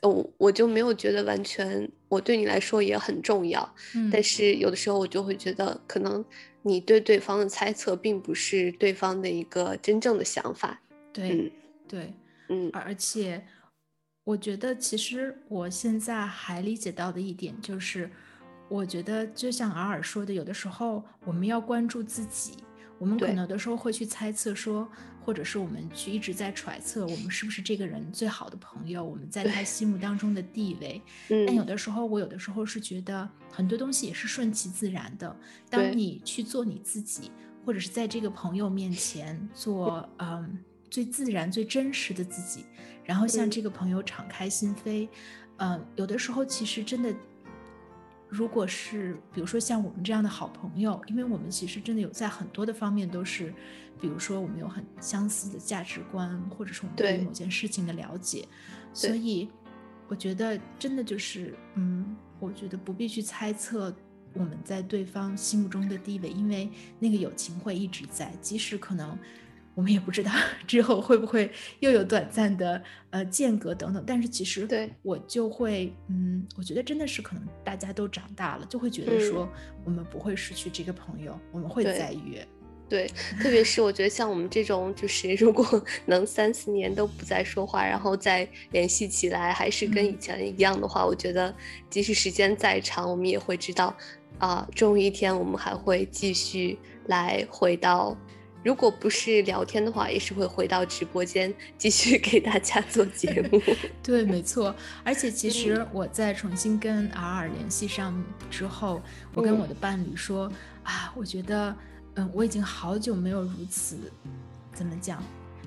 我我就没有觉得完全我对你来说也很重要。嗯，但是有的时候我就会觉得，可能你对对方的猜测并不是对方的一个真正的想法。对，对，嗯，而且。我觉得，其实我现在还理解到的一点就是，我觉得就像尔尔说的，有的时候我们要关注自己，我们可能有的时候会去猜测说，或者是我们去一直在揣测，我们是不是这个人最好的朋友，我们在他心目当中的地位。但有的时候，我有的时候是觉得很多东西也是顺其自然的。当你去做你自己，或者是在这个朋友面前做，嗯。最自然、最真实的自己，然后向这个朋友敞开心扉。嗯，有的时候其实真的，如果是比如说像我们这样的好朋友，因为我们其实真的有在很多的方面都是，比如说我们有很相似的价值观，或者是我们对于某件事情的了解，所以我觉得真的就是，嗯，我觉得不必去猜测我们在对方心目中的地位，因为那个友情会一直在，即使可能。我们也不知道 <laughs> 之后会不会又有短暂的呃间隔等等，但是其实对我就会嗯，我觉得真的是可能大家都长大了，就会觉得说我们不会失去这个朋友，我们会再约。对，特别是我觉得像我们这种，就是如果 <laughs> 能三四年都不再说话，然后再联系起来，还是跟以前一样的话，我觉得即使时间再长，我们也会知道啊，终于一天我们还会继续来回到。如果不是聊天的话，也是会回到直播间继续 <laughs> 给大家做节目。<laughs> 对，没错。而且其实我在重新跟 R 联系上之后，我跟我的伴侣说啊，我觉得，嗯，我已经好久没有如此，怎么讲，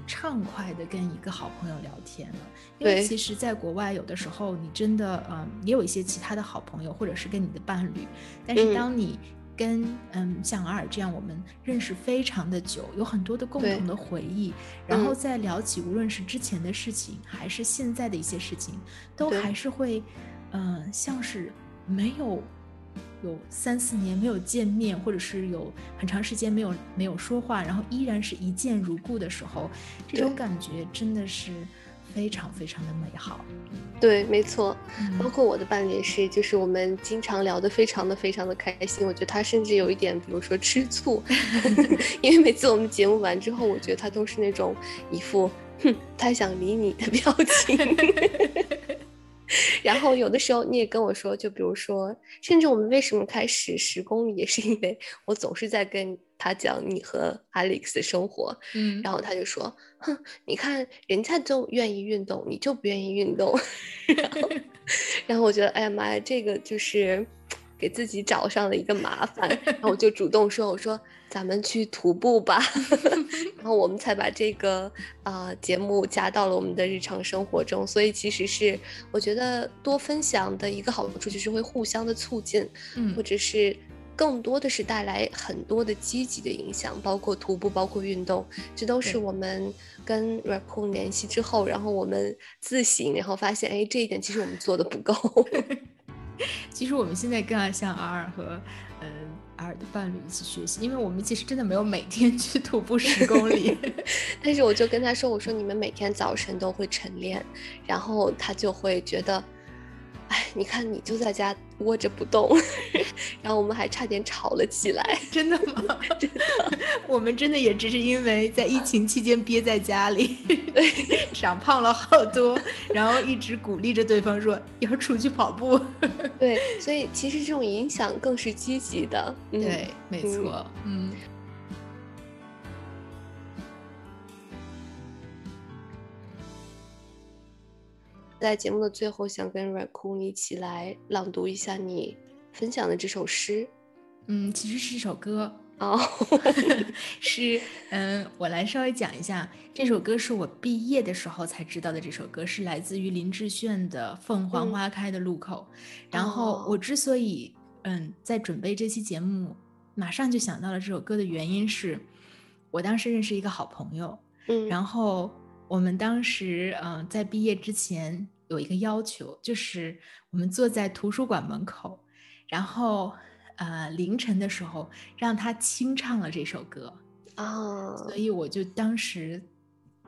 畅快的跟一个好朋友聊天了。因为其实，在国外有的时候，你真的，嗯，也有一些其他的好朋友，或者是跟你的伴侣，但是当你跟嗯像尔尔这样，我们认识非常的久，有很多的共同的回忆，然后再聊起无论是之前的事情，还是现在的一些事情，都还是会，嗯，像是没有有三四年没有见面，或者是有很长时间没有没有说话，然后依然是一见如故的时候，这种感觉真的是。非常非常的美好，对，没错，包括我的伴侣也是，就是我们经常聊得非常的非常的开心。我觉得他甚至有一点，比如说吃醋，<laughs> 因为每次我们节目完之后，我觉得他都是那种一副哼，他想理你的表情。<laughs> 然后有的时候你也跟我说，就比如说，甚至我们为什么开始十公里，也是因为我总是在跟他讲你和 Alex 的生活，嗯，然后他就说，哼，你看人家都愿意运动，你就不愿意运动，<laughs> 然后，<laughs> 然后我觉得，哎呀妈呀，这个就是给自己找上了一个麻烦，然后我就主动说，我说。咱们去徒步吧，<laughs> 然后我们才把这个啊节目加到了我们的日常生活中。所以其实是我觉得多分享的一个好处就是会互相的促进，嗯，或者是更多的是带来很多的积极的影响，包括徒步，包括运动，这都是我们跟 Raccoon 联系之后，然后我们自省，然后发现，哎，这一点其实我们做的不够。<laughs> 其实我们现在更要像 R 和嗯。尔的伴侣一起学习，因为我们其实真的没有每天去徒步十公里，<laughs> 但是我就跟他说：“我说你们每天早晨都会晨练，然后他就会觉得，哎，你看你就在家窝着不动，<laughs> 然后我们还差点吵了起来。真的吗？<laughs> 真的，我们真的也只是因为在疫情期间憋在家里，长胖了好多，然后一直鼓励着对方说要出去跑步。对，所以其实这种影响更是积极的。嗯对，没错，嗯。在节目的最后，想跟 Raccoon 一起来朗读一下你分享的这首诗。嗯，其实是一首歌哦，<laughs> 是嗯，我来稍微讲一下，这首歌是我毕业的时候才知道的。这首歌是来自于林志炫的《凤凰花开的路口》。然后我之所以嗯在准备这期节目，马上就想到了这首歌的原因是，我当时认识一个好朋友，嗯，然后我们当时嗯在毕业之前有一个要求，就是我们坐在图书馆门口，然后。呃，凌晨的时候让他清唱了这首歌哦，所以我就当时，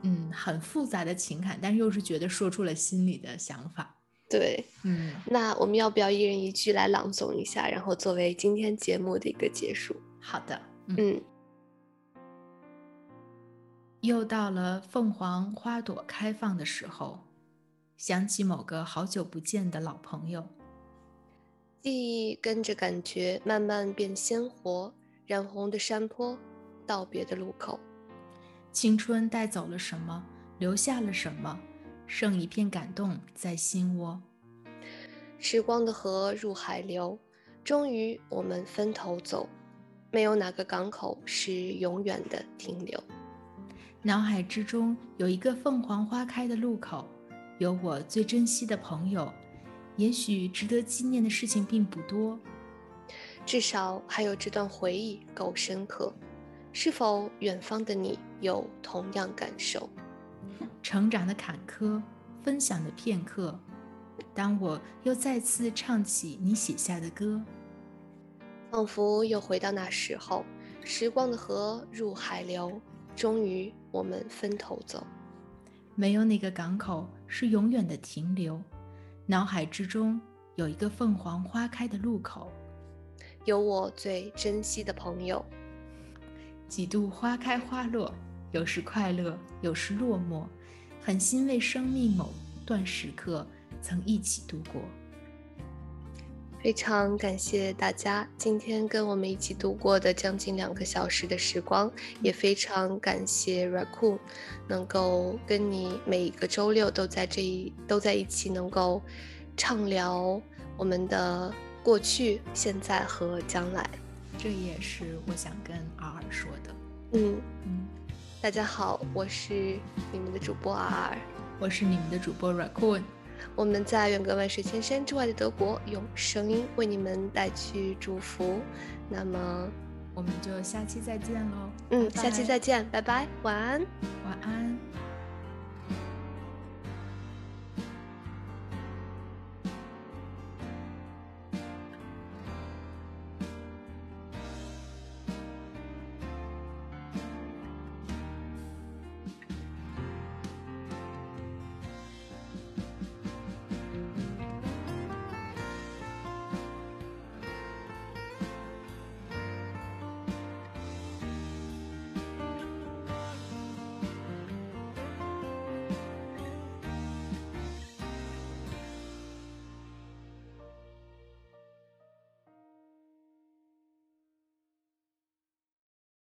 嗯，很复杂的情感，但是又是觉得说出了心里的想法。对，嗯，那我们要不要一人一句来朗诵一下，然后作为今天节目的一个结束？好的，嗯。又到了凤凰花朵开放的时候，想起某个好久不见的老朋友。记忆跟着感觉慢慢变鲜活，染红的山坡，道别的路口。青春带走了什么，留下了什么，剩一片感动在心窝。时光的河入海流，终于我们分头走，没有哪个港口是永远的停留。脑海之中有一个凤凰花开的路口，有我最珍惜的朋友。也许值得纪念的事情并不多，至少还有这段回忆够深刻。是否远方的你有同样感受？<laughs> 成长的坎坷，分享的片刻。当我又再次唱起你写下的歌，仿佛又回到那时候。时光的河入海流，终于我们分头走。没有哪个港口是永远的停留。脑海之中有一个凤凰花开的路口，有我最珍惜的朋友。几度花开花落，有时快乐，有时落寞，很欣慰生命某段时刻曾一起度过。非常感谢大家今天跟我们一起度过的将近两个小时的时光，也非常感谢 Raccoon 能够跟你每一个周六都在这一都在一起，能够畅聊我们的过去、现在和将来。这也是我想跟 R 说的。嗯嗯，大家好，我是你们的主播 R，我是你们的主播 Raccoon。我们在远隔万水千山之外的德国，用声音为你们带去祝福。那么，我们就下期再见喽。嗯，下期再见，拜拜，晚安，晚安。